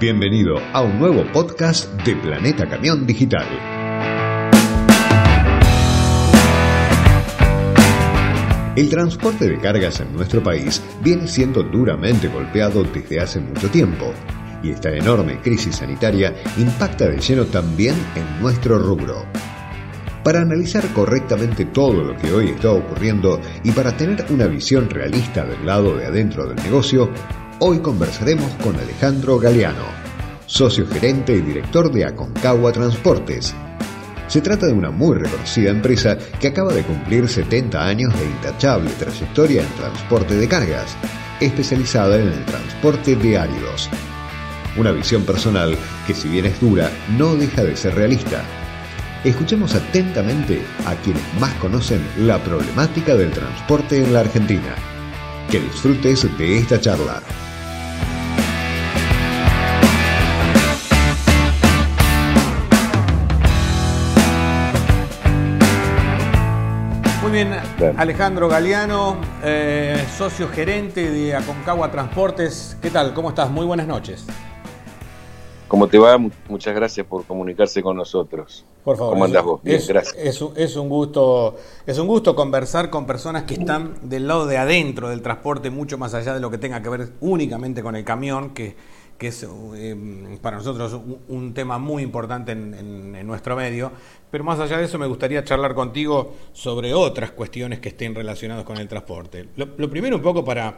Bienvenido a un nuevo podcast de Planeta Camión Digital. El transporte de cargas en nuestro país viene siendo duramente golpeado desde hace mucho tiempo y esta enorme crisis sanitaria impacta de lleno también en nuestro rubro. Para analizar correctamente todo lo que hoy está ocurriendo y para tener una visión realista del lado de adentro del negocio, hoy conversaremos con Alejandro Galeano, socio gerente y director de Aconcagua Transportes. Se trata de una muy reconocida empresa que acaba de cumplir 70 años de intachable trayectoria en transporte de cargas, especializada en el transporte de áridos. Una visión personal que si bien es dura, no deja de ser realista Escuchemos atentamente a quienes más conocen la problemática del transporte en la Argentina. Que disfrutes de esta charla. Muy bien, Alejandro Galeano, eh, socio gerente de Aconcagua Transportes. ¿Qué tal? ¿Cómo estás? Muy buenas noches. ¿Cómo te va? Muchas gracias por comunicarse con nosotros. Por favor. ¿Cómo andás vos? Bien, es, gracias. Es, un gusto, es un gusto conversar con personas que están del lado de adentro del transporte, mucho más allá de lo que tenga que ver únicamente con el camión, que, que es eh, para nosotros un, tema muy importante en, nuestro medio. Pero más allá de eso, me gustaría charlar contigo sobre otras cuestiones que estén relacionadas con el transporte. lo primero, un poco para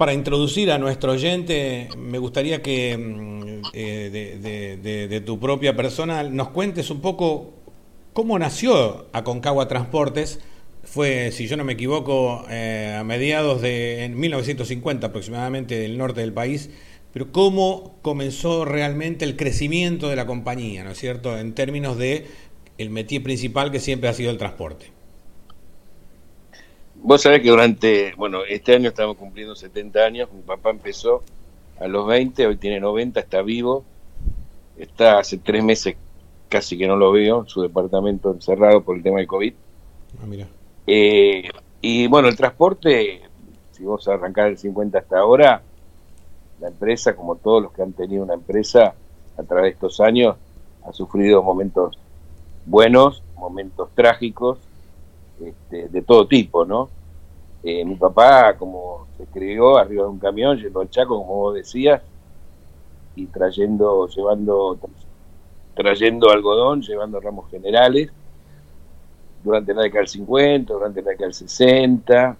para introducir a nuestro oyente, me gustaría que mm, eh, de, tu propia persona nos cuentes un poco cómo nació Aconcagua Transportes. Fue, si yo no me equivoco, eh, a mediados de en 1950 aproximadamente del norte del país, pero cómo comenzó realmente el crecimiento de la compañía, ¿no es cierto?, en términos de el métier principal que siempre ha sido el transporte. Vos sabés que durante, bueno, este año estamos cumpliendo 70 años, mi papá empezó a los 20, hoy tiene 90, está vivo, está hace tres meses casi que no lo veo, su departamento encerrado por el tema del COVID. Ah, mira. Eh, y bueno, el transporte, si vos arrancás el 50 hasta ahora, la empresa, como todos los que han tenido una empresa a través de estos años, ha sufrido momentos buenos, momentos trágicos, este, de todo tipo, ¿no? Eh, mi papá, como se crió arriba de un camión, yendo al Chaco, como vos decías, y trayendo, llevando, trayendo algodón, llevando ramos generales, durante la década del 50, durante la década del 60,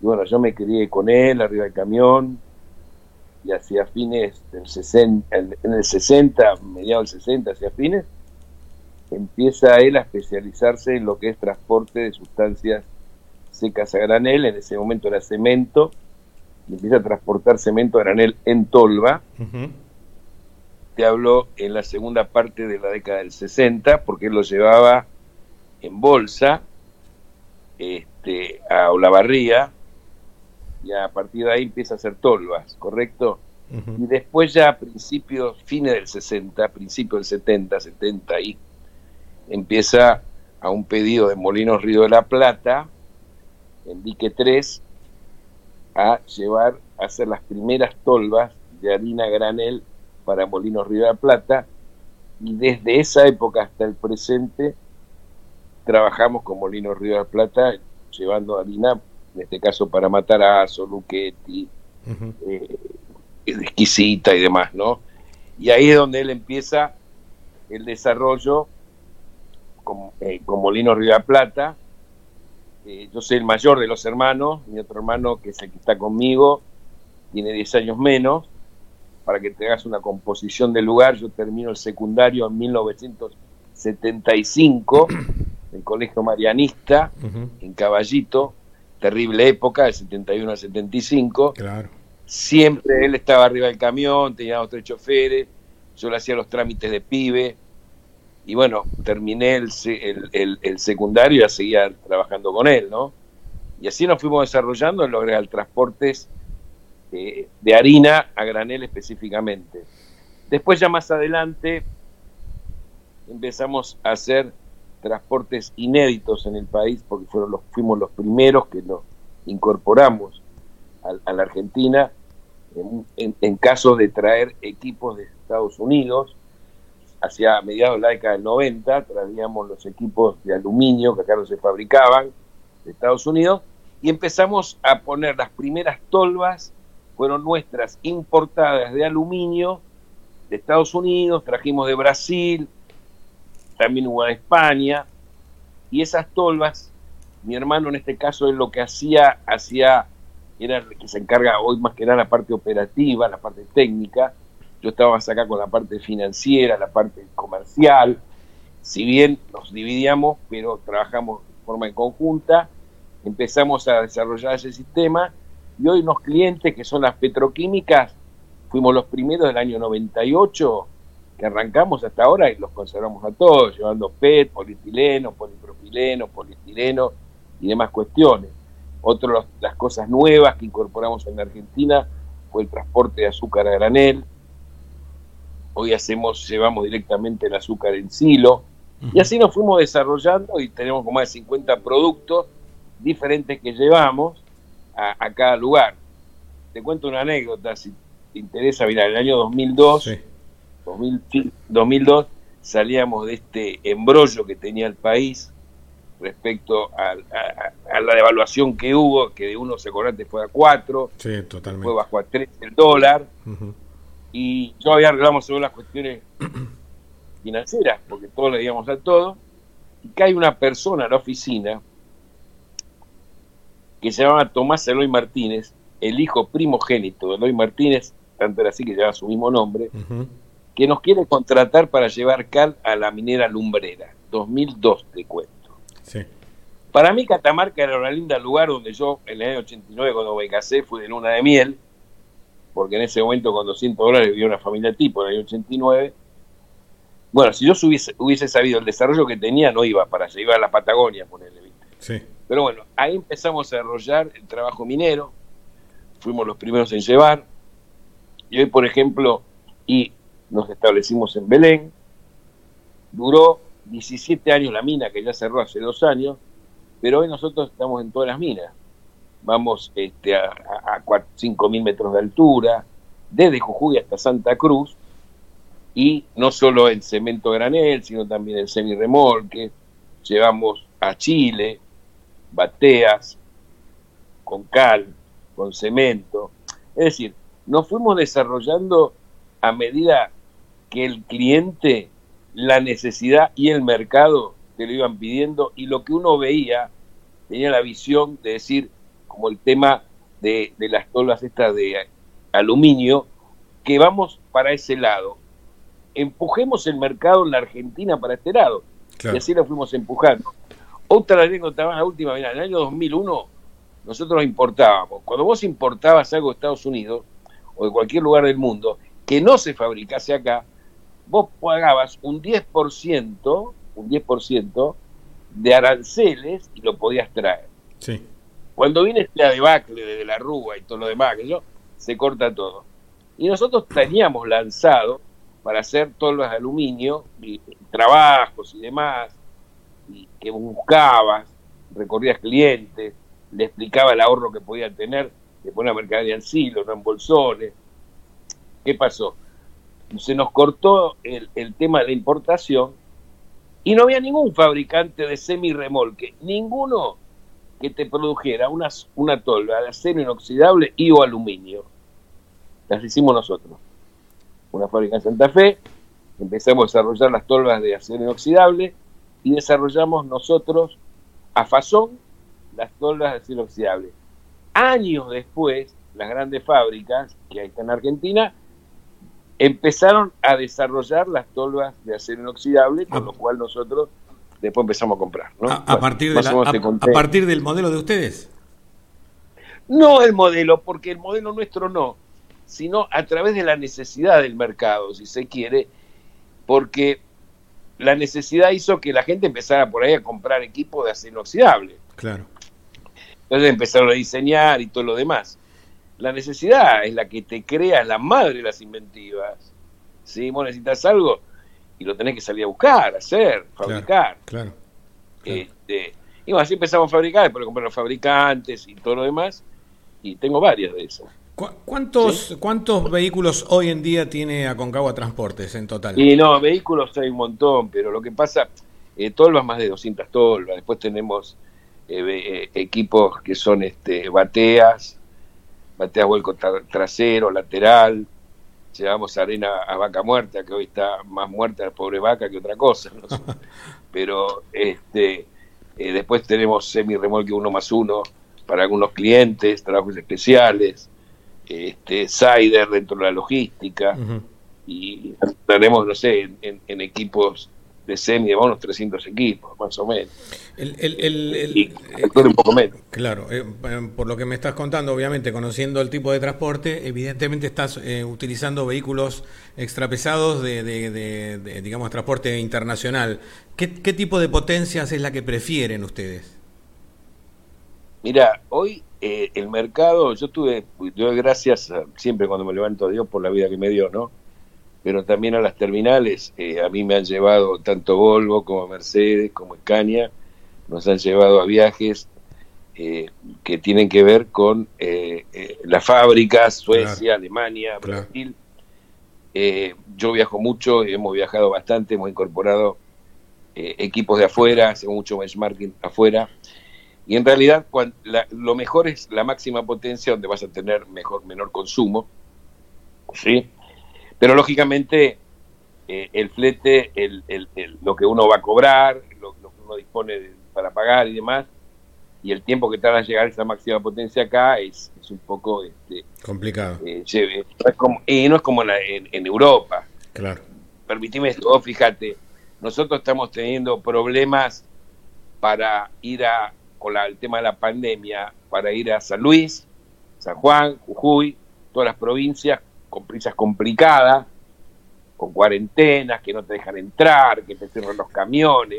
y bueno, yo me crié con él arriba del camión, y hacia fines del 60, en el 60, mediados del 60, hacia fines, empieza él a especializarse en lo que es transporte de sustancias secas a granel, en ese momento era cemento, y empieza a transportar cemento a granel en Tolva. Te hablo en la segunda parte de la década del 60, porque él lo llevaba en bolsa este, a Olavarría, y a partir de ahí empieza a hacer tolvas, ¿correcto? Y después ya a principios, fines del 60, principios del 70, 70 y empieza a un pedido de Molinos Río de la Plata, en Dique 3, a llevar a hacer las primeras tolvas de harina granel para Molinos Río de la Plata, y desde esa época hasta el presente trabajamos con Molinos Río de la Plata llevando harina, en este caso para matar a Luquetti, eh, exquisita y demás, ¿no? Y ahí es donde él empieza el desarrollo con, eh, con Molino Río Plata. Eh, yo soy el mayor de los hermanos, mi otro hermano, que es el que está conmigo, tiene 10 años menos. Para que te hagas una composición del lugar, yo termino el secundario en 1975, en el Colegio Marianista, en Caballito, terrible época, de 71 a 75. Claro. Siempre él estaba arriba del camión, tenía tres choferes, yo le hacía los trámites de pibe, y bueno, terminé el, el, secundario y ya seguía trabajando con él, ¿no? Y así nos fuimos desarrollando en los transportes eh, de harina a granel específicamente. Después ya más adelante empezamos a hacer transportes inéditos en el país porque fueron los, fuimos los primeros que nos incorporamos a, la Argentina en, en, caso de traer equipos de Estados Unidos. Hacia mediados de la década del 90 traíamos los equipos de aluminio que acá no se fabricaban de Estados Unidos y empezamos a poner las primeras tolvas, fueron nuestras importadas de aluminio de Estados Unidos, trajimos de Brasil, también hubo de España, y esas tolvas, mi hermano en este caso es lo que hacía, hacía, era el que se encarga hoy más que nada la parte operativa, la parte técnica, yo estaba más acá con la parte financiera, la parte comercial, si bien nos dividíamos, pero trabajamos de forma en conjunta, empezamos a desarrollar ese sistema. Y hoy unos clientes que son las petroquímicas, fuimos los primeros del año 98 que arrancamos hasta ahora y los conservamos a todos, llevando PET, polietileno, polipropileno, poliestireno y demás cuestiones. Otra de las cosas nuevas que incorporamos en Argentina fue el transporte de azúcar a granel. Hoy hacemos, llevamos directamente el azúcar en silo. Y así nos fuimos desarrollando y tenemos como más de 50 productos diferentes que llevamos a, cada lugar. Te cuento una anécdota, si te interesa, mira, en el año 2002, 2002 salíamos de este embrollo que tenía el país respecto a, la devaluación que hubo, que de uno se corrante fue a cuatro, sí, totalmente. fue bajo a tres el dólar, y yo había arreglado sobre las cuestiones financieras, porque todos le digamos a todo, y que hay una persona en la oficina que se llamaba Tomás Eloy Martínez, el hijo primogénito de Eloy Martínez, tanto era así que lleva su mismo nombre, que nos quiere contratar para llevar cal a la minera lumbrera. 2002 te cuento. Para mí Catamarca era un lindo lugar donde yo en el año 89 cuando me casé fui de luna de miel, porque en ese momento con 200 dólares vivía una familia tipo en el año 89. Bueno, si yo hubiese, hubiese sabido el desarrollo que tenía, no iba para allá, iba a la Patagonia, ponerle, ¿viste? Sí. Pero bueno, ahí empezamos a desarrollar el trabajo minero, fuimos los primeros en llevar, y hoy, por ejemplo, y nos establecimos en Belén, duró 17 años la mina, que ya cerró hace dos años, pero hoy nosotros estamos en todas las minas. Vamos este, a, a, 5.000 metros de altura, desde Jujuy hasta Santa Cruz, y no solo en cemento granel, sino también en semirremolque, llevamos a Chile, bateas, con cal, con cemento. Es decir, nos fuimos desarrollando a medida que el cliente, la necesidad y el mercado te lo iban pidiendo y lo que uno veía tenía la visión de decir, como el tema de, las tolas estas de aluminio, que vamos para ese lado. Empujemos el mercado en la Argentina para este lado. Y así lo fuimos empujando. Otra anécdota más, la última, mira, en el año 2001 nosotros importábamos. Cuando vos importabas algo de Estados Unidos o de cualquier lugar del mundo que no se fabricase acá, vos pagabas un 10%, un 10% de aranceles y lo podías traer. Sí. Cuando viene este debacle de la Rúa y todo lo demás, que yo, se corta todo. Y nosotros teníamos lanzado para hacer tolvas de aluminio, y, trabajos y demás, y que buscabas, recorrías clientes, le explicaba el ahorro que podían tener, de poner mercadería en silos, no en bolsones. ¿Qué pasó? Se nos cortó el, el tema de la importación y no había ningún fabricante de semi-remolque, ninguno que te produjera una, una tolva de acero inoxidable y o aluminio. Las hicimos nosotros. Una fábrica en Santa Fe, empezamos a desarrollar las tolvas de acero inoxidable y desarrollamos nosotros a Fasón las tolvas de acero inoxidable. Años después, las grandes fábricas que hay en Argentina empezaron a desarrollar las tolvas de acero inoxidable, con lo cual nosotros después empezamos a comprar. A, partir a, partir del modelo de ustedes? No el modelo, porque el modelo nuestro no, sino a través de la necesidad del mercado, si se quiere, porque la necesidad hizo que la gente empezara por ahí a comprar equipo de acero inoxidable. Claro. Entonces empezaron a diseñar y todo lo demás. La necesidad es la que te crea la madre de las inventivas. Si Vos necesitas algo y lo tenés que salir a buscar, hacer, fabricar. Claro. Este, y bueno, así empezamos a fabricar, después comprar los fabricantes y todo lo demás. Y tengo varias de esas. ¿Cuántos, ¿Cuántos vehículos hoy en día tiene Aconcagua Transportes en total? Y no, vehículos hay un montón, pero lo que pasa, eh, tolvas más de 200 tolvas, después tenemos eh, eh, equipos que son este, bateas, bateas vuelco trasero, lateral, llevamos arena a vaca muerta, que hoy está más muerta la pobre vaca que otra cosa, pero este, después tenemos semi-remolque uno más uno para algunos clientes, trabajos especiales, este, Cider dentro de la logística, y tenemos, no sé, en, equipos de semi, unos 300 equipos, más o menos. El, el, y un poco menos. Claro, eh, por lo que me estás contando, obviamente, conociendo el tipo de transporte, evidentemente estás eh, utilizando vehículos extrapesados de, de, de, digamos, transporte internacional. ¿Qué, ¿Qué tipo de potencias es la que prefieren ustedes? Mira, hoy eh, el mercado, yo tuve, doy gracias siempre cuando me levanto a Dios por la vida que me dio, ¿no? Pero también a las terminales, eh, a mí me han llevado tanto Volvo como Mercedes, como Scania, nos han llevado a viajes eh, que tienen que ver con las fábricas, Suecia, Alemania, Brasil. yo viajo mucho, hemos viajado bastante, hemos incorporado equipos de afuera, hacemos mucho benchmarking afuera y en realidad lo mejor es la máxima potencia donde vas a tener mejor, menor consumo, ¿sí? Pero lógicamente eh, el flete, el, lo que uno va a cobrar, lo, que uno dispone para pagar y demás, y el tiempo que tarda en llegar a esa máxima potencia acá es, es un poco este, complicado. Eh, y no es como en, en, Europa. Claro. Permitime esto, fíjate, nosotros estamos teniendo problemas para ir a con el tema de la pandemia para ir a San Luis, San Juan, Jujuy, todas las provincias con prisas complicadas, con cuarentenas, que no te dejan entrar, que te cierran los camiones.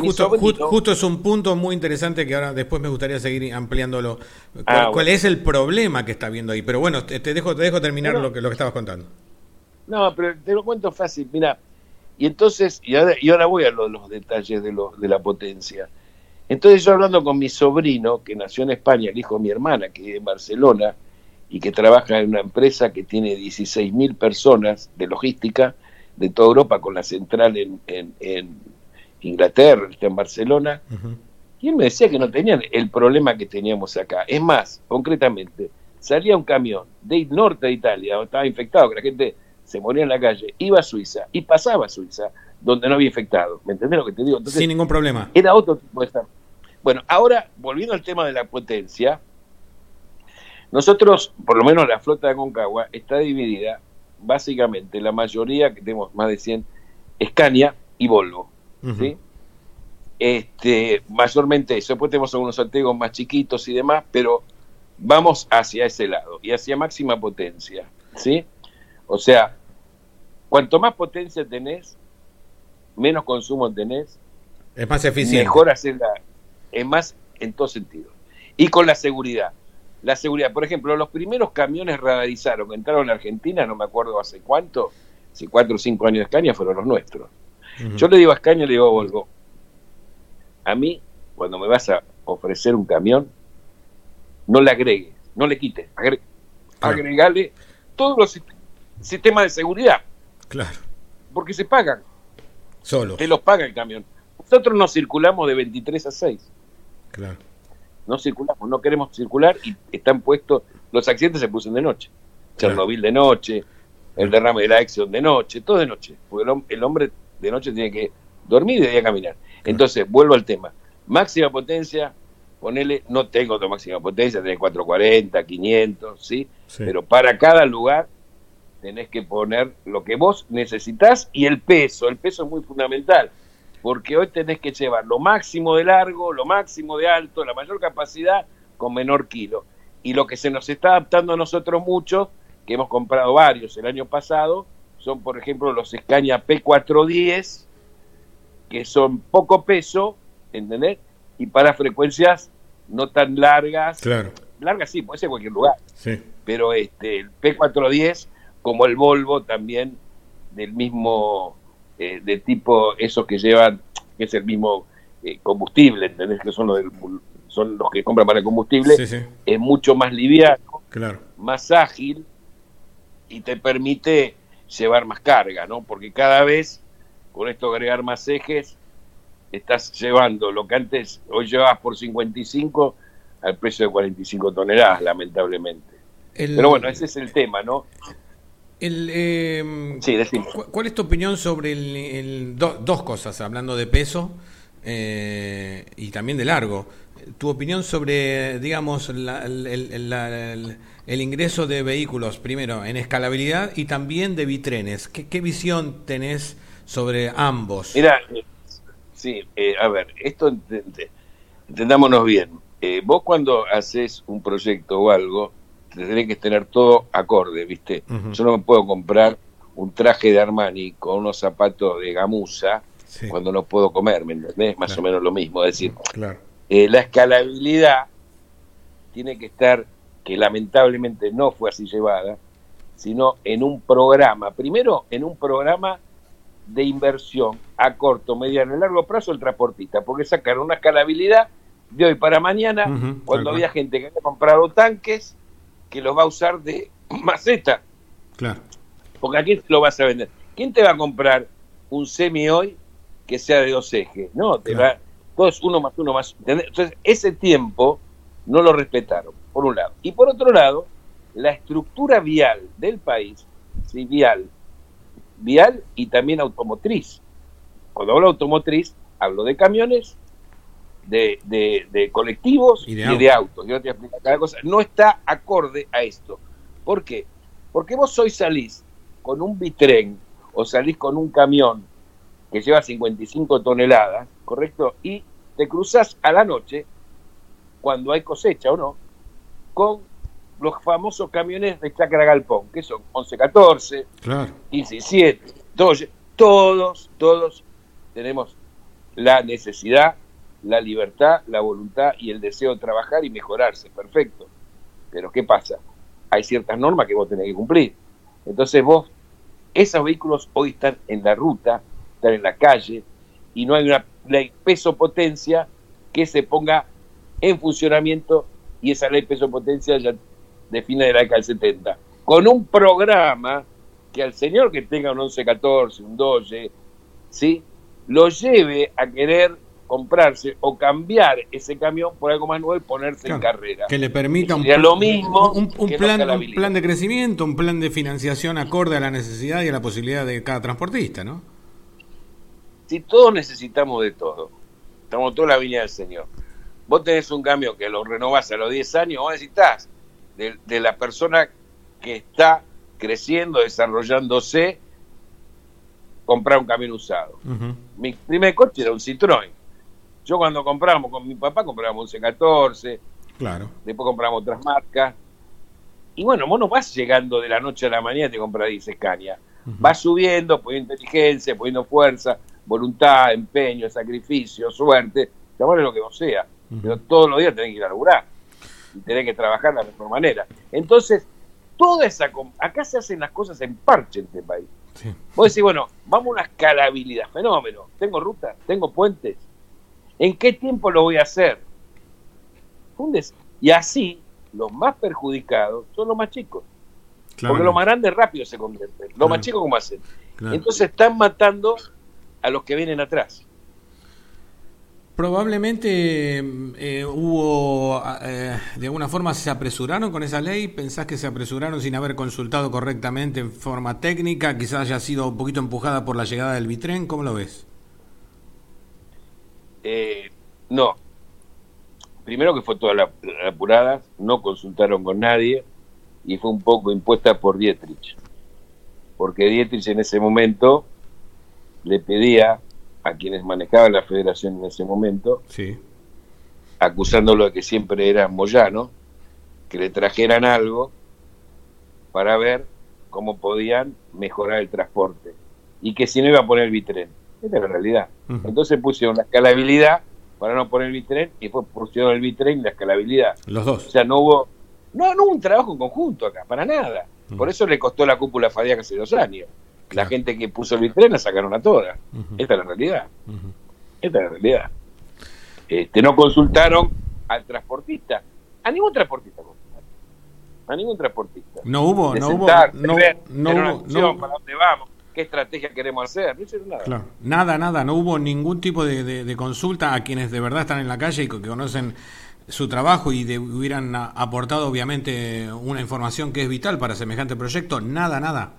justo, es un punto muy interesante que ahora después me gustaría seguir ampliándolo. ¿Cuál, ah, es el problema que está viendo ahí? Pero bueno, te, dejo te dejo terminar lo, que, lo que estabas contando. No, pero te lo cuento fácil. Mira, y entonces, y ahora, y ahora voy a los detalles de, lo, de la potencia. Entonces yo hablando con mi sobrino, que nació en España, el hijo de mi hermana, que vive en Barcelona, y que trabaja en una empresa que tiene 16.000 personas de logística de toda Europa, con la central en, en, Inglaterra, está en Barcelona, y él me decía que no tenían el problema que teníamos acá. Es más, concretamente, salía un camión del norte de Italia, donde estaba infectado, que la gente se moría en la calle, iba a Suiza y pasaba a Suiza, donde no había infectado. ¿Me entendés lo que te digo? Sin ningún problema. Era otro tipo de bueno, ahora, volviendo al tema de la potencia, nosotros, por lo menos la flota de Concagua, está dividida básicamente, la mayoría, que tenemos más de 100, Scania y Volvo. ¿sí? este, mayormente eso. Después tenemos algunos saltegos más chiquitos y demás, pero vamos hacia ese lado y hacia máxima potencia. ¿sí? O sea, cuanto más potencia tenés, menos consumo tenés, es más eficiente. Mejor hacer la, es más en todo sentido. Y con la seguridad. La seguridad, por ejemplo, los primeros camiones radarizados que entraron a Argentina, no me acuerdo hace cuánto, hace cuatro o cinco años de Escaña, fueron los nuestros. Yo le digo a Escaña, le digo a Volvo, a mí, cuando me vas a ofrecer un camión, no le agregues, no le quites, agregale todos los sistemas de seguridad. Claro. Porque se pagan. Solo. Te los paga el camión. Nosotros no circulamos de 23 a 6. Claro. No circulamos, no queremos circular y están puestos, los accidentes se pusen de noche. Chernobyl de noche, el derrame de la Exxon de noche, todo de noche. Porque el, hombre de noche tiene que dormir y de día caminar. Entonces, vuelvo al tema. Máxima potencia, ponele, no tengo otra máxima potencia, tenés 440, 500, ¿sí? ¿sí? Pero para cada lugar tenés que poner lo que vos necesitas y el peso. El peso es muy fundamental porque hoy tenés que llevar lo máximo de largo, lo máximo de alto, la mayor capacidad con menor kilo. Y lo que se nos está adaptando a nosotros mucho, que hemos comprado varios el año pasado, son por ejemplo los Scania P410, que son poco peso, ¿entendés? Y para frecuencias no tan largas. Claro. Largas sí, puede ser en cualquier lugar. Sí. Pero este, el P410, como el Volvo también del mismo eh, de tipo esos que llevan, que es el mismo eh, combustible, ¿entendés? Que son los, son los que compran para el combustible, es mucho más liviano claro. más ágil y te permite llevar más carga, ¿no? Porque cada vez, con esto agregar más ejes, estás llevando lo que antes hoy llevabas por 55 al precio de 45 toneladas, lamentablemente. Pero bueno, ese es el tema, ¿no? El, eh, sí, ¿Cuál es tu opinión sobre el, dos cosas, hablando de peso eh, y también de largo? Tu opinión sobre, digamos, el, ingreso de vehículos, primero, en escalabilidad y también de bitrenes. ¿Qué, visión tenés sobre ambos? Mira, sí, eh, a ver, esto entendámonos bien. Eh, vos cuando haces un proyecto o algo, tenés que tener todo acorde, ¿viste? Yo no me puedo comprar un traje de Armani con unos zapatos de gamuza cuando no puedo comer, ¿me entendés? Más o menos lo mismo. Es decir, eh, la escalabilidad tiene que estar, que lamentablemente no fue así llevada, sino en un programa, primero en un programa de inversión a corto, mediano y largo plazo el transportista, porque sacaron una escalabilidad de hoy para mañana, cuando había gente que había comprado tanques que los va a usar de maceta. Claro. Porque a quién lo vas a vender. ¿Quién te va a comprar un semi hoy que sea de dos ejes? No, te va, todo es uno más uno más. Entonces, ese tiempo no lo respetaron, por un lado. Y por otro lado, la estructura vial del país, sí, vial, vial y también automotriz. Cuando hablo de automotriz, hablo de camiones de, colectivos y de, autos. Yo te explico cada cosa. No está acorde a esto. ¿Por qué? Porque vos hoy salís con un bitren o salís con un camión que lleva 55 toneladas, ¿correcto? Y te cruzas a la noche, cuando hay cosecha o no, con los famosos camiones de Chacra Galpón, que son 11-14, claro. 15-7, todos, todos, todos tenemos la necesidad la libertad, la voluntad y el deseo de trabajar y mejorarse, perfecto. Pero ¿qué pasa? Hay ciertas normas que vos tenés que cumplir. Entonces vos, esos vehículos hoy están en la ruta, están en la calle, y no hay una ley peso-potencia que se ponga en funcionamiento, y esa ley peso-potencia ya define de la década del 70, con un programa que al señor que tenga un 1114, un Doge, ¿sí? lo lleve a querer comprarse o cambiar ese camión por algo más nuevo y ponerse en carrera. Que le permita un, lo mismo un, plan, un plan de crecimiento, un plan de financiación acorde a la necesidad y a la posibilidad de cada transportista, ¿no? Si todos necesitamos de todo, estamos toda la viña del Señor. Vos tenés un camión que lo renovás a los 10 años, vos necesitas de, de la persona que está creciendo, desarrollándose, comprar un camión usado. Mi primer coche era un Citroën yo cuando compramos con mi papá comprábamos un C14, claro. después compramos otras marcas. Y bueno, vos no vas llegando de la noche a la mañana y te compras 10 Scania. Vas subiendo, poniendo inteligencia, poniendo fuerza, voluntad, empeño, sacrificio, suerte, llamale lo que no sea. Pero todos los días tenés que ir a laburar y tenés que trabajar de la mejor manera. Entonces, toda esa. Acá se hacen las cosas en parche en este país. Vos decís, bueno, vamos a una escalabilidad, fenómeno. Tengo rutas, tengo puentes, ¿En qué tiempo lo voy a hacer? Y así, los más perjudicados son los más chicos. Porque los más grandes rápido se convierten. Los más chicos, ¿cómo hacen? Entonces están matando a los que vienen atrás. Probablemente eh, hubo, eh, de alguna forma se apresuraron con esa ley, pensás que se apresuraron sin haber consultado correctamente en forma técnica, quizás haya sido un poquito empujada por la llegada del Bitren, ¿cómo lo ves? Eh, no. Primero que fue toda la, apurada, no consultaron con nadie y fue un poco impuesta por Dietrich. Porque Dietrich en ese momento le pedía a quienes manejaban la federación en ese momento, sí. acusándolo de que siempre era Moyano, que le trajeran algo para ver cómo podían mejorar el transporte y que si no iba a poner el bitren. Esta es la realidad. Entonces pusieron la escalabilidad para no poner el bitren y después pusieron el bitren y la escalabilidad. Los dos. O sea, no hubo, no, no hubo un trabajo en conjunto acá, para nada. Por eso le costó la cúpula Fadiac hace dos años. La gente que puso el bitren la sacaron a todas. Esta es la realidad. Esta es la realidad. Este, no consultaron al transportista, a ningún transportista a ningún transportista. No hubo, no hubo, no, ver, no acción, no- para dónde vamos, qué estrategia queremos hacer, no hicieron nada. Claro. Nada, nada, no hubo ningún tipo de, de- de consulta a quienes de verdad están en la calle y que conocen su trabajo y de- hubieran aportado obviamente una información que es vital para semejante proyecto. Nada, nada.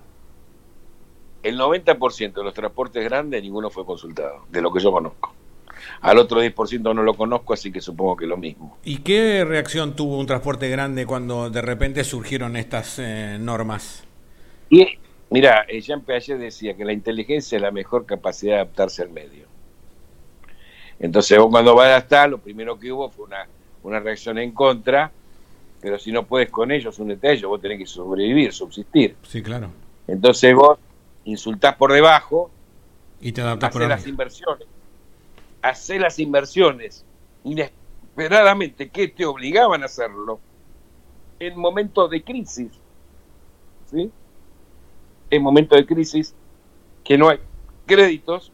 El 90% de los transportes grandes ninguno fue consultado, de lo que yo conozco. Al otro 10% no lo conozco, así que supongo que lo mismo. ¿Y qué reacción tuvo un transporte grande cuando de repente surgieron estas eh, normas? Y mira, eh, Jean Piaget decía que la inteligencia es la mejor capacidad de adaptarse al medio. Entonces vos cuando vas a estar, lo primero que hubo fue una, una reacción en contra, pero si no puedes con ellos, únete a ellos, vos tenés que sobrevivir, subsistir. Sí, claro. Entonces vos insultás por debajo, Y te adaptas por hacer las inversiones, las inversiones inesperadamente que te obligaban a hacerlo en momentos de crisis, ¿sí? En momentos de crisis que no hay créditos,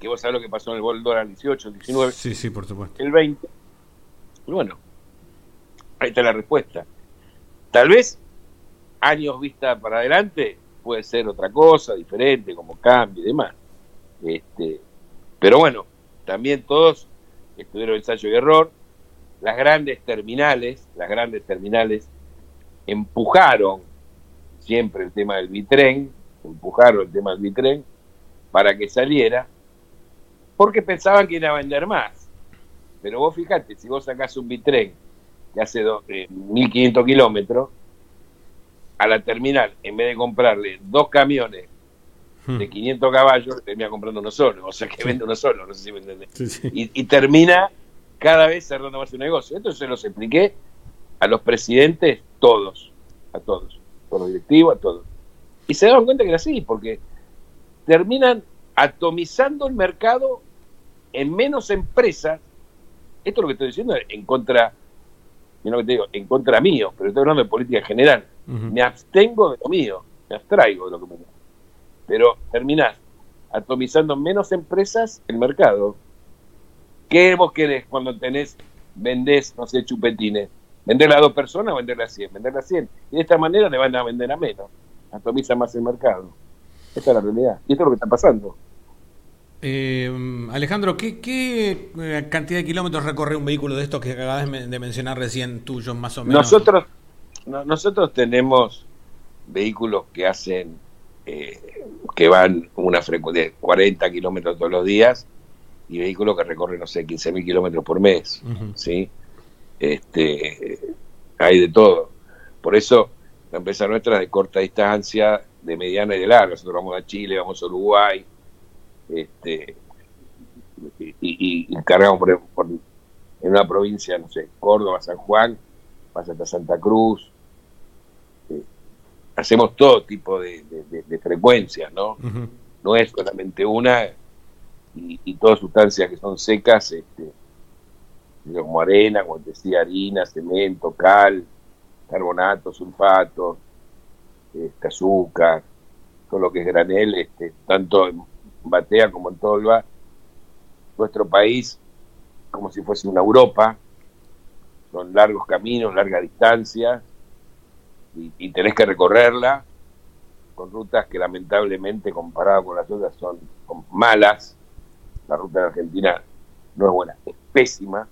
que vos sabés lo que pasó en el gol dólar 18, 19, Sí, sí, por supuesto. el 20. Y bueno, ahí está la respuesta. Tal vez años vista para adelante puede ser otra cosa, diferente, como cambio y demás. Este, pero bueno, también todos estuvieron ensayo y error. Las grandes terminales, las grandes terminales empujaron siempre el tema del bitren, empujaron el tema del bitren para que saliera, porque pensaban que iba a vender más. Pero vos fíjate, si vos sacás un bitren que hace do- eh, 1500 kilómetros, a la terminal, en vez de comprarle dos camiones Hmm. de 500 caballos, termina comprando uno solo. O sea que vende uno solo, no sé si me entendés. Sí, sí. Y, y termina cada vez cerrando más su negocio. Esto se los expliqué a los presidentes, todos, a todos, a los directivos, a todos. Y se daban cuenta que era así, porque terminan atomizando el mercado en menos empresas. Esto es lo que estoy diciendo en contra, mira lo que te digo, en contra mío, pero estoy hablando de política general. Me abstengo de lo mío, me abstraigo de lo que me Pero terminás atomizando en menos empresas el mercado. ¿Qué vos querés cuando tenés, vendés, no sé, chupetines? ¿Venderle a dos personas o venderle a 100? Venderle a 100. Y de esta manera le van a vender a menos. Atomiza más el mercado. Esta es la realidad. Y esto es lo que está pasando. Eh, Alejandro, ¿qué, qué eh, cantidad de kilómetros recorre un vehículo de estos que acabas de mencionar recién tuyos, más o menos? Nosotros, no- nosotros tenemos vehículos que hacen, eh, que van una frecuencia de 40 kilómetros todos los días y vehículos que recorren, no sé, 15.000 kilómetros por mes. ¿sí? Este, hay de todo. Por eso la empresa nuestra es de corta distancia, de mediana y de larga. Nosotros vamos a Chile, vamos a Uruguay, este, y, y- y cargamos por, por- en una provincia, no sé, Córdoba, San Juan, vas hasta Santa Cruz. Eh, hacemos todo tipo de, de- de- de frecuencias, ¿no? No es solamente una y, y todas sustancias que son secas este, como arena, como te decía, harina, cemento, cal, carbonato, sulfato, este, azúcar, todo lo que es granel, este, tanto en batea como en tolva, nuestro país como si fuese una Europa, son largos caminos, larga distancia, y, y tenés que recorrerla con rutas que lamentablemente comparado con las otras son, malas. La ruta de Argentina no es buena, pésima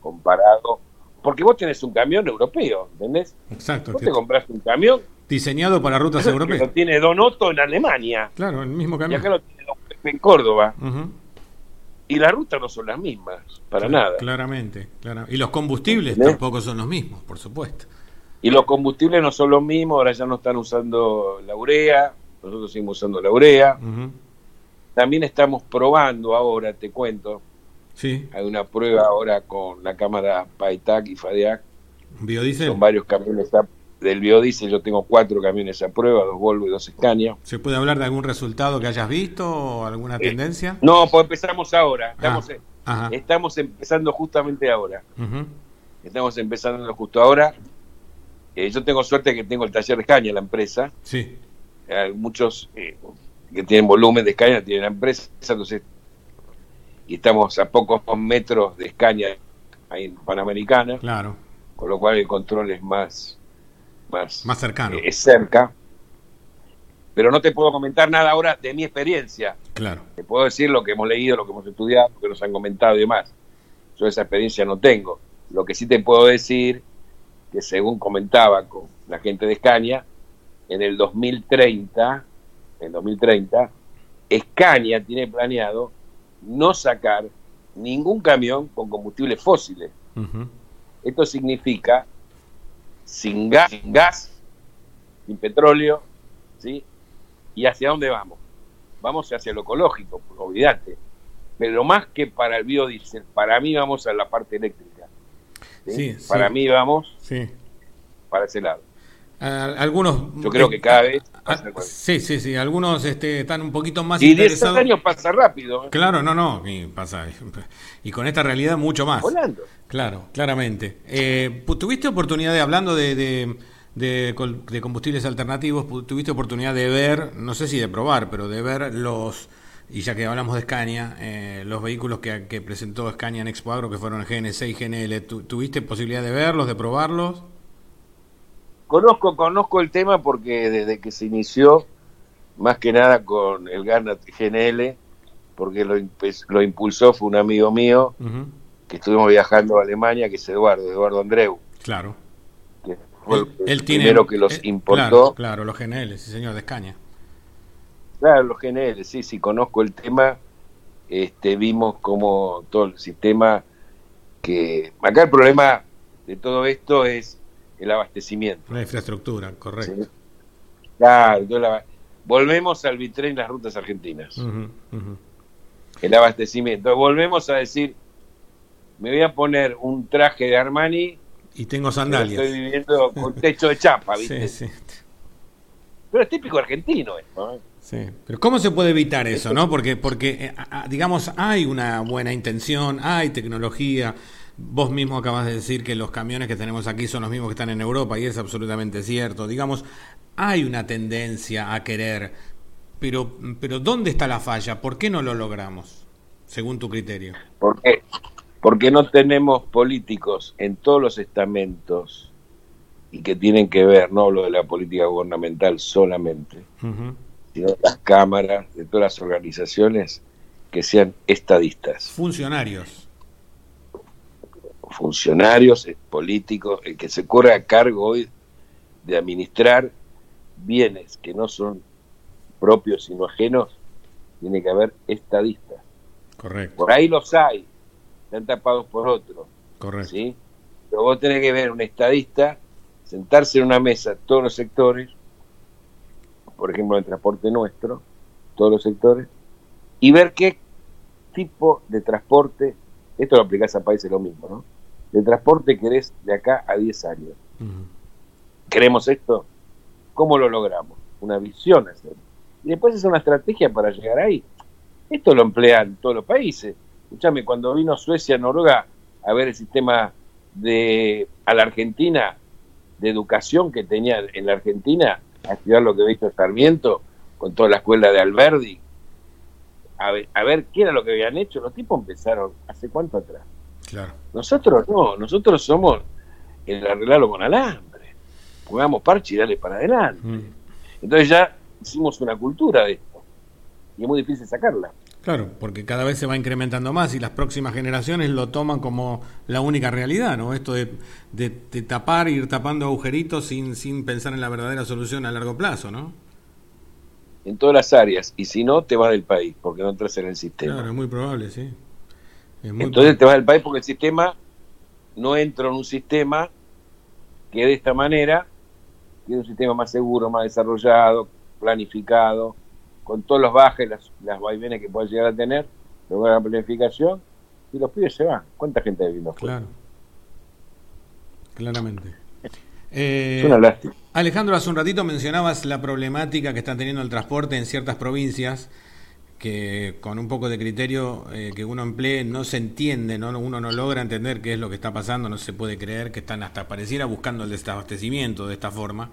comparado. Porque vos tenés un camión europeo, ¿entendés? Exacto. Vos te compras un camión Diseñado para rutas que lo europeas. tiene Don Otto en Alemania Claro, el mismo y camión. acá lo tiene Don Pepe en Córdoba. Y las rutas no son las mismas, para nada. Claramente, claro. Y los combustibles ¿Entendés? tampoco son los mismos, por supuesto. Y los combustibles no son los mismos, ahora ya no están usando la urea, nosotros seguimos usando la urea. También estamos probando ahora, te cuento, Sí, hay una prueba ahora con la cámara PAITAC y FADEAC, biodiesel. son varios camiones a- del biodiesel, yo tengo cuatro camiones a prueba, dos Volvo y dos Scania. ¿Se puede hablar de algún resultado que hayas visto o alguna Eh, tendencia? No, pues empezamos ahora, estamos, Ah, estamos empezando justamente ahora, estamos empezando justo ahora. Eh, yo tengo suerte que tengo el taller de Scania, la empresa, Sí, hay muchos eh, que tienen volumen de Scania, tienen la empresa, entonces, y estamos a pocos metros de Scania ahí en Panamericana, claro. con lo cual el control es más, más, más cercano. Eh, es cerca. Pero no te puedo comentar nada ahora de mi experiencia. Claro. Te puedo decir lo que hemos leído, lo que hemos estudiado, lo que nos han comentado y demás. Yo esa experiencia no tengo. Lo que sí te puedo decir, que según comentaba con la gente de Escaña, en el 2030, en 2030, Escaña tiene planeado no sacar ningún camión con combustibles fósiles. Esto significa sin gas, sin gas, sin petróleo, ¿sí? ¿Y hacia dónde vamos? Vamos hacia lo ecológico, pues, olvídate. Pero más que para el biodiesel, para mí vamos a la parte eléctrica. ¿sí? para mí vamos sí. para ese lado. Algunos yo creo que cada vez sí sí sí algunos este, están un poquito más y 10 años pasa rápido ¿eh? claro no no y pasa y con esta realidad mucho más volando claro claramente eh, tuviste oportunidad de hablando de, de, de, combustibles alternativos tuviste oportunidad de ver no sé si de probar pero de ver los y ya que hablamos de Scania, eh, los vehículos que, que, presentó Scania en Expo Agro, que fueron GN6 y GNL, ¿tuviste posibilidad de verlos, de probarlos? Conozco, conozco el tema porque desde que se inició, más que nada con el Garnat GNL, porque lo, lo impulsó fue un amigo mío que estuvimos viajando a Alemania, que es Eduardo, Eduardo Andreu. Claro. Que fue el primero que los importó. Claro, claro, los GNL, sí señor, de Scania. Claro, los GNL, sí, sí, conozco el tema. Este, vimos como todo el sistema que... Acá el problema de todo esto es el abastecimiento. La infraestructura, correcto. Claro, volvemos al vitré en las rutas argentinas. El abastecimiento. Volvemos a decir, me voy a poner un traje de Armani y tengo sandalias. Estoy viviendo con techo de chapa, ¿viste? Sí, sí. Pero es típico argentino esto. ¿eh? Sí, pero ¿cómo se puede evitar eso, no? Porque, porque eh, digamos, hay una buena intención, hay tecnología. Vos mismo acabas de decir que los camiones que tenemos aquí son los mismos que están en Europa y es absolutamente cierto. Digamos, hay una tendencia a querer, pero, pero ¿dónde está la falla? ¿Por qué no lo logramos, según tu criterio? Porque, porque no tenemos políticos en todos los estamentos y que tienen que ver, no lo de la política gubernamental solamente, sino las cámaras, de todas las organizaciones que sean estadistas. Funcionarios. Funcionarios, políticos, el que se corre a cargo hoy de administrar bienes que no son propios sino ajenos, tiene que haber estadistas. Correcto. Por ahí los hay, están tapados por otros. Correcto. ¿sí? Pero vos tenés que ver un estadista sentarse en una mesa todos los sectores, por ejemplo el transporte nuestro, todos los sectores, y ver qué tipo de transporte, esto lo aplicás a países lo mismo, ¿no? De transporte querés de acá a 10 años. ¿Queremos esto? ¿Cómo lo logramos? Una visión hacer. Y después es una estrategia para llegar ahí. Esto lo emplean todos los países. Escúchame, cuando vino Suecia, Noruega a ver el sistema de a la Argentina, de educación que tenía en la Argentina, a estudiar lo que visto Sarmiento, con toda la escuela de Alberdi, a ver, a ver qué era lo que habían hecho. Los tipos empezaron, ¿hace cuánto atrás? Claro. Nosotros no, nosotros somos el arreglarlo con alambre. Pongamos parche y dale para adelante. Mm. Entonces ya hicimos una cultura de esto. Y es muy difícil sacarla. Claro, porque cada vez se va incrementando más y las próximas generaciones lo toman como la única realidad, ¿no? Esto de, de, tapar, ir tapando agujeritos sin, sin pensar en la verdadera solución a largo plazo, ¿no? En todas las áreas, y si no, te vas del país, porque no entras en el sistema. Claro, es muy probable, sí. Entonces te vas del país porque el sistema, no entra en un sistema que de esta manera, es un sistema más seguro, más desarrollado, planificado, con todos los bajes, las, las vaivenes que puede llegar a tener, luego la planificación, y los pibes se van. ¿Cuánta gente hay viviendo Claro. Claramente. es una lástima. Alejandro, hace un ratito mencionabas la problemática que está teniendo el transporte en ciertas provincias que con un poco de criterio eh, que uno emplee no se entiende, ¿no? uno no logra entender qué es lo que está pasando, no se puede creer que están hasta pareciera buscando el desabastecimiento de esta forma.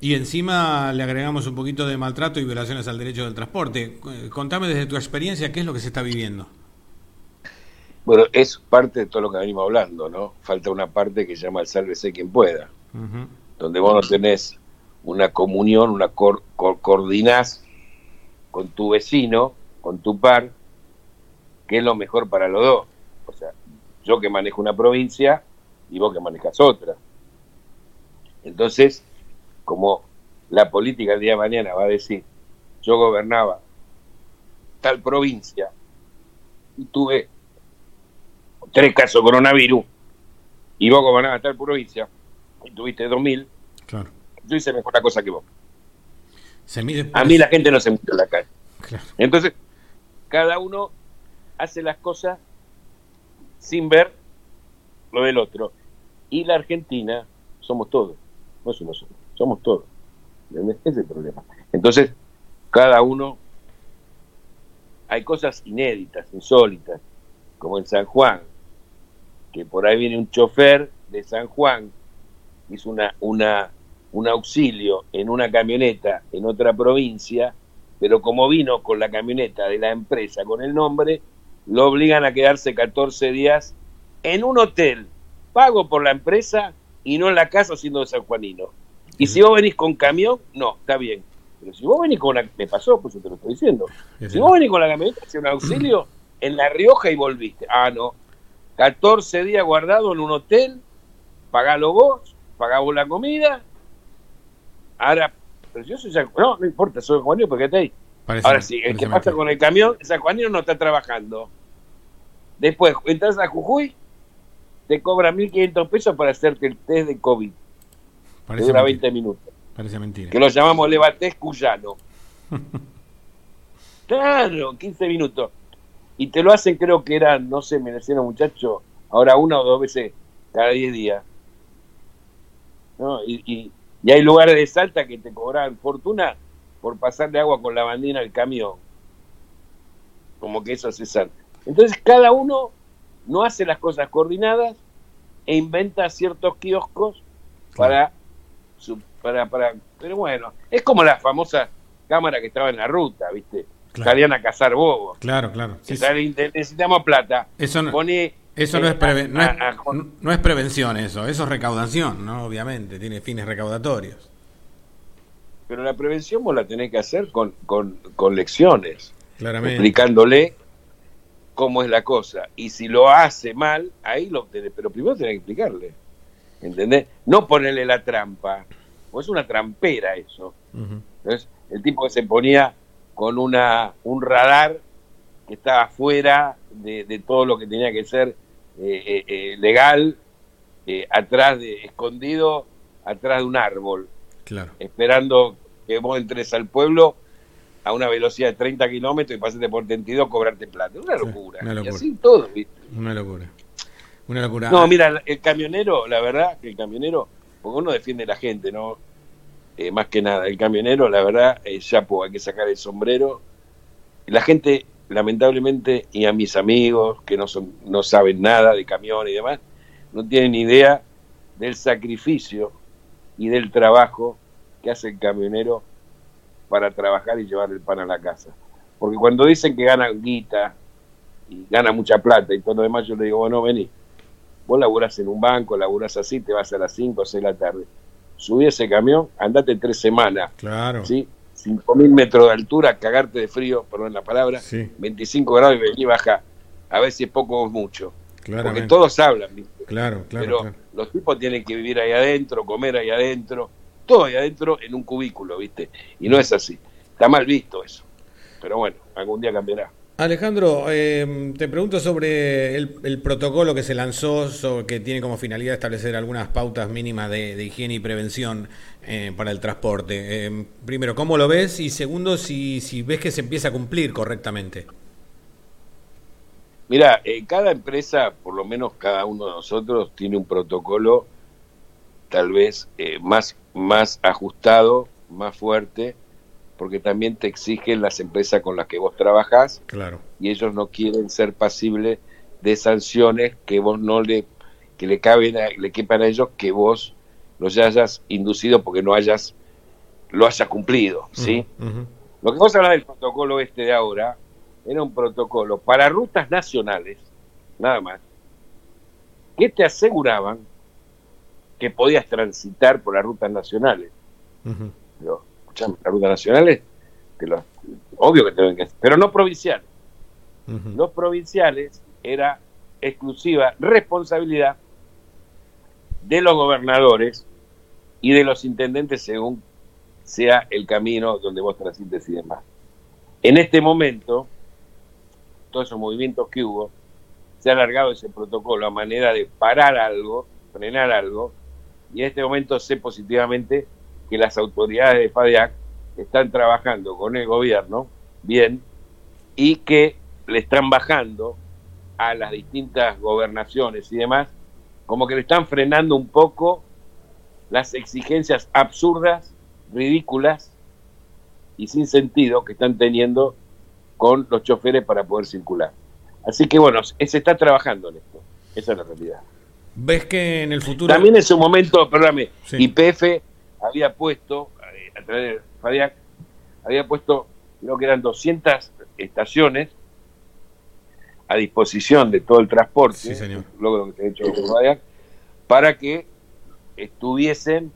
Y encima le agregamos un poquito de maltrato y violaciones al derecho del transporte. Eh, contame desde tu experiencia qué es lo que se está viviendo. Bueno, es parte de todo lo que venimos hablando, ¿no? Falta una parte que se llama el sálvese quien pueda, donde vos no tenés una comunión, una cor, coordinás con tu vecino, con tu par, que es lo mejor para los dos. O sea, yo que manejo una provincia y vos que manejas otra. Entonces, como la política el día de mañana va a decir, yo gobernaba tal provincia y tuve tres casos de coronavirus y vos gobernabas tal provincia y tuviste 2000, claro. yo hice mejor la cosa que vos. A mí la gente no se mete en la calle. Entonces, cada uno hace las cosas sin ver lo del otro. Y la Argentina somos todos, no somos nosotros, somos todos. Ese es el problema. Entonces, cada uno, hay cosas inéditas, insólitas, como en San Juan, que por ahí viene un chofer de San Juan, hizo una, una, un auxilio en una camioneta en otra provincia, pero como vino con la camioneta de la empresa con el nombre, lo obligan a quedarse 14 días en un hotel pago por la empresa y no en la casa siendo de San Juanino. Y si vos venís con camión, no, está bien. Pero si vos venís con una... Me pasó, pues yo te lo estoy diciendo. Si vos venís con la camioneta, hacia un auxilio en La Rioja y volviste. Ah, no. 14 días guardado en un hotel, pagalo vos, pagá vos la comida. Ahora, pero yo soy No, no importa, soy Juanino porque está ahí. Ahora sí, el que pasa con el camión, San Juanino no está trabajando. Después, entras a Jujuy, te cobra 1.500 pesos para hacerte el test de COVID. Parece dura 20 minutos. Parece mentira. Que lo llamamos levatés cuyano. claro, 15 minutos. Y te lo hacen, creo que eran, no sé, me decían muchacho, ahora una o dos veces cada 10 días. ¿No? Y, y, y, hay lugares de Salta que te cobran fortuna por pasarle agua con la bandina al camión. Como que eso se salta. Entonces cada uno no hace las cosas coordinadas e inventa ciertos kioscos para, para, para... Pero bueno, es como la famosa cámara que estaba en la ruta, ¿viste? Salían a cazar bobos. Claro, claro. necesitamos plata. Eso no, eso no, es no, es, prevención, eso. Eso es recaudación, ¿no? Obviamente, tiene fines recaudatorios. Pero la prevención vos la tenés que hacer con, con, con lecciones. Claramente. Explicándole cómo es la cosa. Y si lo hace mal, ahí lo obtenés. Pero primero tenés que explicarle. ¿Entendés? No ponerle la trampa. O es una trampera eso. Entonces, el tipo que se ponía con una un radar que estaba fuera de, todo lo que tenía que ser eh, eh, eh, legal, atrás de, escondido atrás de un árbol. Claro. Esperando que vos entres al pueblo a una velocidad de 30 kilómetros y pasaste por 32 cobrarte plata. Una locura. Y así todo, ¿viste? Una locura. Una locura. No, mira, el camionero, la verdad, que el camionero, porque uno defiende a la gente, ¿no? Eh, más que nada, el camionero, la verdad, eh, ya pues, hay que sacar el sombrero. La gente, lamentablemente, y a mis amigos que no, son, no saben nada de camión y demás, no tienen idea del sacrificio y del trabajo que hace el camionero para trabajar y llevar el pan a la casa. Porque cuando dicen que ganan guita y gana mucha plata y todo lo demás, yo le digo, bueno, vení, vos laburás en un banco, laburás así, te vas a las 5 o 6 de la tarde. Subí ese camión, andate tres semanas. Claro. ¿sí? 5.000 metros de altura, cagarte de frío, perdón la palabra, 25 grados y vení baja. A ver si es poco o mucho. Porque todos hablan, ¿viste? Claro, claro. Pero los tipos tienen que vivir ahí adentro, comer ahí adentro todo ahí adentro en un cubículo, ¿viste? Y no es así. Está mal visto eso. Pero bueno, algún día cambiará. Alejandro, eh, te pregunto sobre el, protocolo que se lanzó, que tiene como finalidad establecer algunas pautas mínimas de, higiene y prevención eh, para el transporte. Eh, primero, ¿cómo lo ves? Y segundo, si, si ves que se empieza a cumplir correctamente. Mira, cada empresa, por lo menos cada uno de nosotros, tiene un protocolo tal vez más más ajustado, más fuerte, porque también te exigen las empresas con las que vos trabajás claro. y ellos no quieren ser pasibles de sanciones que vos no le que le caben le quepan a ellos que vos los hayas inducido porque no hayas lo hayas cumplido, ¿sí? Lo que vos hablas del protocolo este de ahora era un protocolo para rutas nacionales, nada más, que te aseguraban que podías transitar por las rutas nacionales. Pero, las rutas nacionales, obvio que te ven que pero no provinciales. Los provinciales era exclusiva responsabilidad de los gobernadores y de los intendentes según sea el camino donde vos transites y demás. En este momento, todos esos movimientos que hubo, se ha alargado ese protocolo a manera de parar algo, frenar algo, y en este momento sé positivamente que las autoridades de FADEAC están trabajando con el gobierno bien y que le están bajando a las distintas gobernaciones y demás, como que le están frenando un poco las exigencias absurdas, ridículas y sin sentido que están teniendo con los choferes para poder circular. Así que bueno, se está trabajando en esto, esa es la realidad. ¿Ves que en el futuro... También en su momento, perdóname, IPF había puesto, eh, a través de FADIAC, había puesto, creo que eran 200 estaciones a disposición de todo el transporte, sí, señor. luego que se ha hecho para que estuviesen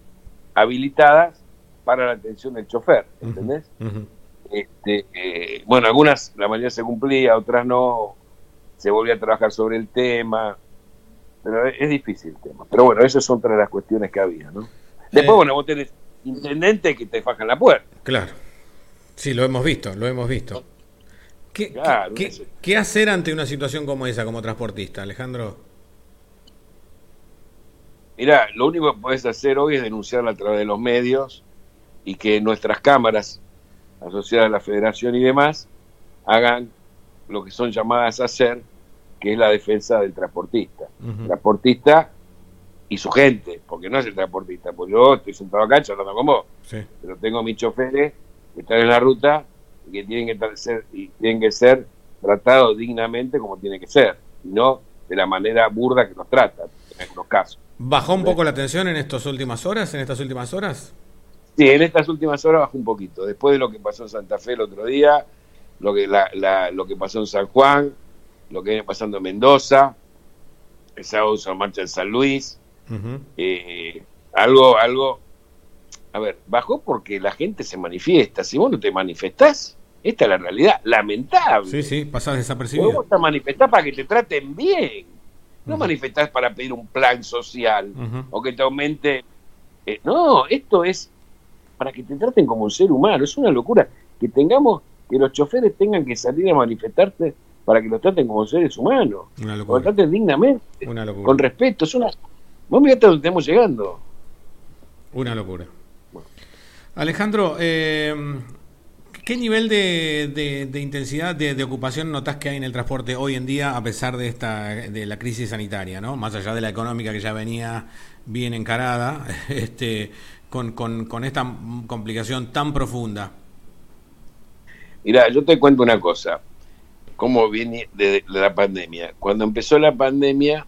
habilitadas para la atención del chofer, ¿entendés? este, eh, bueno, algunas, la mayoría se cumplía, otras no, se volvía a trabajar sobre el tema, pero es, difícil el tema. Pero bueno, esas son otra de las cuestiones que había, ¿no? Después, eh. bueno, vos tenés intendente que te fajan la puerta. Claro. Sí, lo hemos visto, lo hemos visto. ¿Qué, hacer ante una situación como esa como transportista, Alejandro? Mira, lo único que puedes hacer hoy es denunciarla a través de los medios y que nuestras cámaras asociadas a la federación y demás hagan lo que son llamadas a hacer, que es la defensa del transportista. Transportista y su gente, porque no es el transportista, porque yo estoy sentado acá charlando con vos, pero tengo mis choferes que están en la ruta que tienen que ser, y tienen que ser tratados dignamente como tiene que ser, y no de la manera burda que nos tratan en algunos casos. ¿Bajó un poco la tensión en estas últimas horas, en estas últimas horas? Sí, en estas últimas horas bajó un poquito. Después de lo que pasó en Santa Fe el otro día, lo que, la, lo que pasó en San Juan, lo que viene pasando en Mendoza, el sábado se marcha en San Luis, eh, algo, algo, a ver, bajó porque la gente se manifiesta. Si vos no te manifestás, esta es la realidad, lamentable. Sí, sí, pasás desapercibido. Vos te manifestás para que te traten bien. No manifestás para pedir un plan social o que te aumente. Eh, no, esto es para que te traten como un ser humano. Es una locura que tengamos, que los choferes tengan que salir a manifestarse para que los traten como seres humanos. Una locura. Que los traten dignamente, con respeto. Es una. Vos mirá hasta dónde estamos llegando. Una locura. Alejandro, eh, ¿Qué nivel de, intensidad de, ocupación notas que hay en el transporte hoy en día a pesar de esta de la crisis sanitaria, ¿no? Más allá de la económica que ya venía bien encarada, este, con, esta complicación tan profunda. Mira, yo te cuento una cosa, cómo viene de, la pandemia. Cuando empezó la pandemia,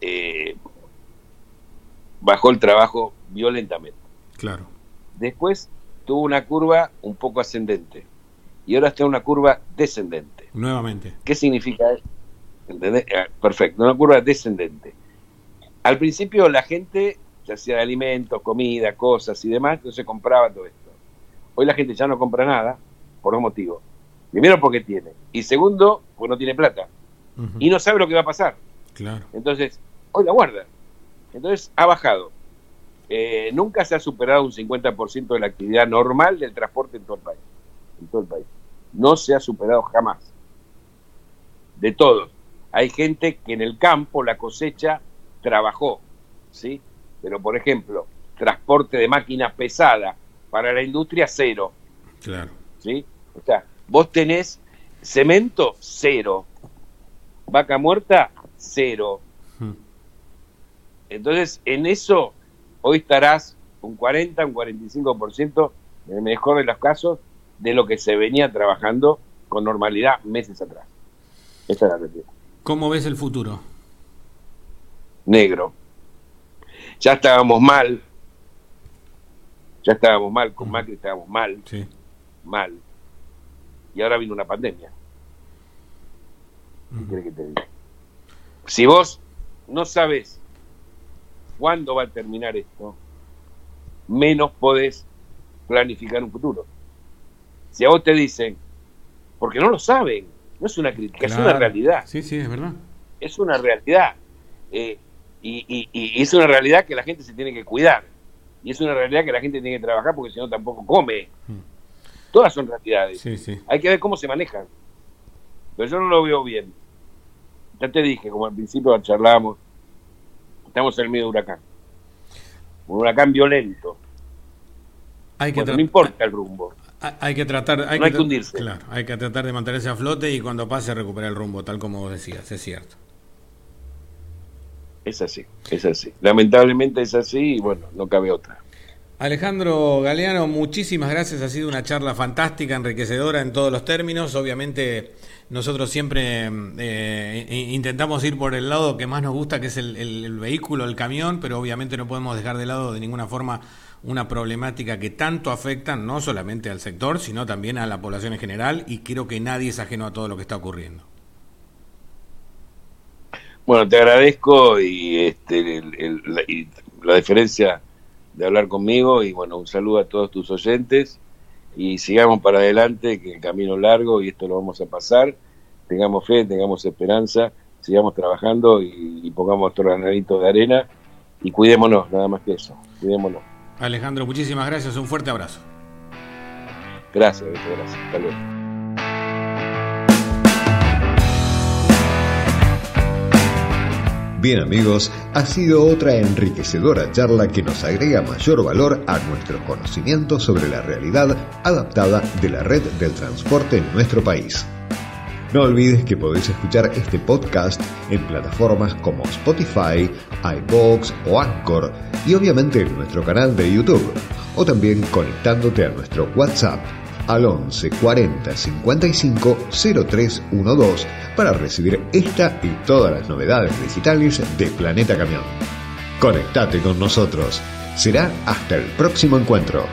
eh, bajó el trabajo violentamente. Claro. Después tuvo una curva un poco ascendente y ahora está en una curva descendente. Nuevamente. ¿Qué significa eso? ¿Entendés? Eh, perfecto, una curva descendente. Al principio la gente se hacía de alimentos, comida, cosas y demás, entonces compraba todo esto. Hoy la gente ya no compra nada por dos motivos. Primero porque tiene y segundo porque no tiene plata y no sabe lo que va a pasar. Claro. Entonces, hoy la guarda. Entonces ha bajado. Eh, nunca se ha superado un 50% de la actividad normal del transporte en todo el país. En todo el país. No se ha superado jamás. De todos. Hay gente que en el campo la cosecha trabajó, ¿sí? Pero por ejemplo, transporte de máquina pesada para la industria cero. Claro. ¿Sí? O sea, vos tenés cemento cero, vaca muerta cero. Hmm. Entonces, en eso hoy estarás un 40, un 45%, en el mejor de los casos, de lo que se venía trabajando con normalidad meses atrás. Esa es la realidad. ¿Cómo ves el futuro? Negro. Ya estábamos mal. Ya estábamos mal, con Macri estábamos mal. Sí. Mal. Y ahora vino una pandemia. que te diga? Si vos no sabes cuándo va a terminar esto, menos podés planificar un futuro. Si a vos te dicen, porque no lo saben, no es una crítica, es una realidad. Sí, sí, es verdad. Es una realidad. Eh, y, es una realidad que la gente se tiene que cuidar. Y es una realidad que la gente tiene que trabajar porque si no tampoco come. Hmm. Todas son realidades. Hay que ver cómo se manejan. Pero yo no lo veo bien. Ya te dije, como al principio charlábamos, estamos en el medio de huracán. Un huracán violento. Hay que no importa el rumbo. Hay que tratar, hay que, hundirse. Claro, hay que tratar de mantenerse a flote y cuando pase recuperar el rumbo, tal como vos decías, es cierto. Es así, es así. Lamentablemente es así y bueno, no cabe otra. Alejandro Galeano, muchísimas gracias. Ha sido una charla fantástica, enriquecedora en todos los términos. Obviamente nosotros siempre eh, intentamos ir por el lado que más nos gusta, que es el, vehículo, el camión, pero obviamente no podemos dejar de lado de ninguna forma una problemática que tanto afecta no solamente al sector, sino también a la población en general y creo que nadie es ajeno a todo lo que está ocurriendo. Bueno, te agradezco y, este, la, diferencia de hablar conmigo y bueno, un saludo a todos tus oyentes y sigamos para adelante, que el camino es largo y esto lo vamos a pasar. Tengamos fe, tengamos esperanza, sigamos trabajando y, pongamos nuestro granito de arena y cuidémonos, nada más que eso, cuidémonos. Alejandro, muchísimas gracias, un fuerte abrazo. Gracias, gracias. Hasta luego. Bien amigos, ha sido otra enriquecedora charla que nos agrega mayor valor a nuestro conocimiento sobre la realidad adaptada de la red del transporte en nuestro país. No olvides que podéis escuchar este podcast en plataformas como Spotify, iBox o Anchor y obviamente en nuestro canal de YouTube o también conectándote a nuestro WhatsApp al 11 40 55 0312 para recibir esta y todas las novedades digitales de Planeta Camión. Conectate con nosotros. Será hasta el próximo encuentro.